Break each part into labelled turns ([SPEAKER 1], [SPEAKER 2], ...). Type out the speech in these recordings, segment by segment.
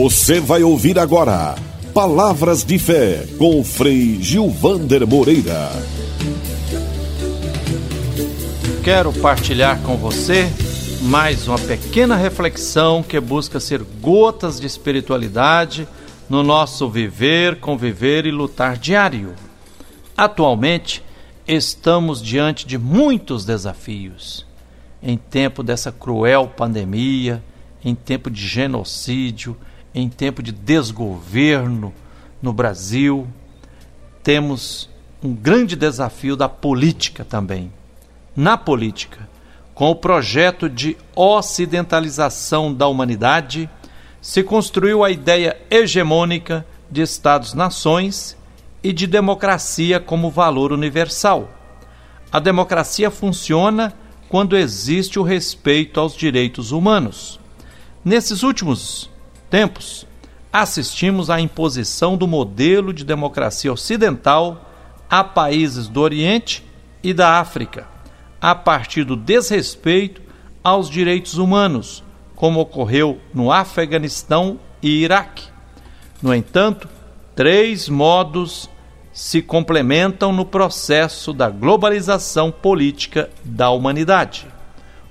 [SPEAKER 1] Você vai ouvir agora Palavras de Fé com Frei Gilvander Moreira.
[SPEAKER 2] Quero partilhar com você mais uma pequena reflexão que busca ser gotas de espiritualidade no nosso viver, conviver e lutar diário. Atualmente, estamos diante de muitos desafios. Em tempo dessa cruel pandemia, em tempo de genocídio, em tempo de desgoverno no Brasil, temos um grande desafio da política também. Na política, com o projeto de ocidentalização da humanidade, se construiu a ideia hegemônica de Estados-nações e de democracia como valor universal. A democracia funciona quando existe o respeito aos direitos humanos. Nesses últimos tempos, assistimos à imposição do modelo de democracia ocidental a países do Oriente e da África, a partir do desrespeito aos direitos humanos, como ocorreu no Afeganistão e Iraque. No entanto, três modos se complementam no processo da globalização política da humanidade: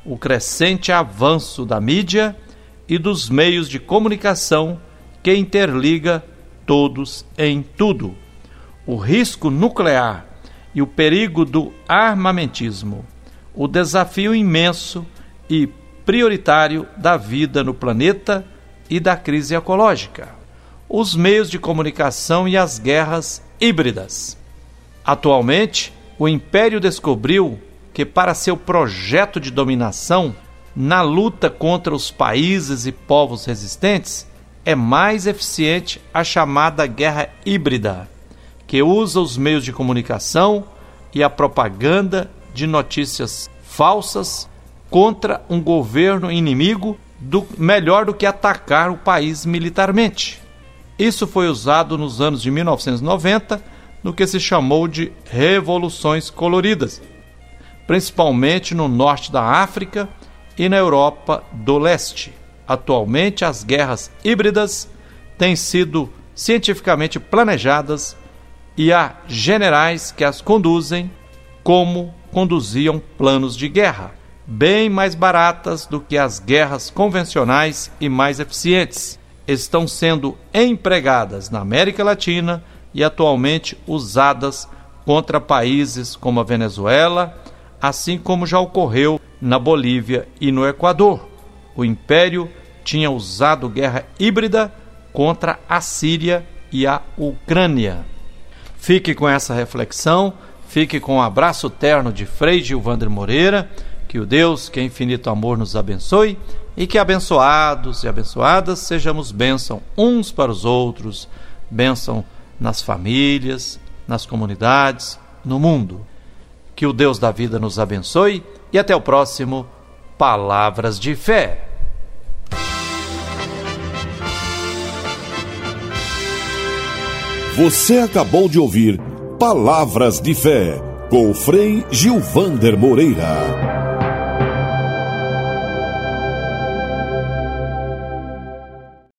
[SPEAKER 2] o crescente avanço da mídia e dos meios de comunicação que interliga todos em tudo, o risco nuclear e o perigo do armamentismo, o desafio imenso e prioritário da vida no planeta e da crise ecológica, os meios de comunicação e as guerras híbridas. Atualmente, o Império descobriu que, para seu projeto de dominação, na luta contra os países e povos resistentes, é mais eficiente a chamada guerra híbrida, que usa os meios de comunicação e a propaganda de notícias falsas contra um governo inimigo do, melhor do que atacar o país militarmente. Isso foi usado nos anos de 1990 no que se chamou de revoluções coloridas, principalmente no norte da África e na Europa do Leste. Atualmente, as guerras híbridas têm sido cientificamente planejadas e há generais que as conduzem como conduziam planos de guerra, bem mais baratas do que as guerras convencionais e mais eficientes. Estão sendo empregadas na América Latina e atualmente usadas contra países como a Venezuela, assim como já ocorreu na Bolívia e no Equador. O Império tinha usado guerra híbrida contra a Síria e a Ucrânia. Fique com essa reflexão, fique com o um abraço terno de Frei Gilvander Moreira, que o Deus, que é infinito amor, nos abençoe e que abençoados e abençoadas sejamos bênção uns para os outros, bênção nas famílias, nas comunidades, no mundo. Que o Deus da vida nos abençoe e até o próximo Palavras de Fé.
[SPEAKER 1] Você acabou de ouvir Palavras de Fé com Frei Gilvander Moreira.